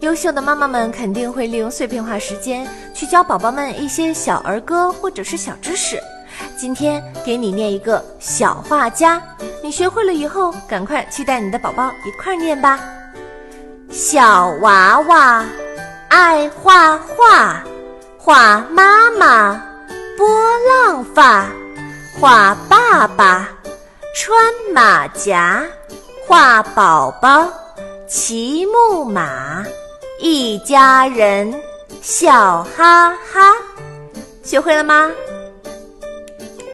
优秀的妈妈们肯定会利用碎片化时间去教宝宝们一些小儿歌或者是小知识。今天给你念一个小画家，你学会了以后，赶快去带你的宝宝一块儿念吧。小娃娃爱画画，画妈妈拨浪发，画爸爸穿马甲，画宝宝骑木马，一家人笑哈哈。学会了吗？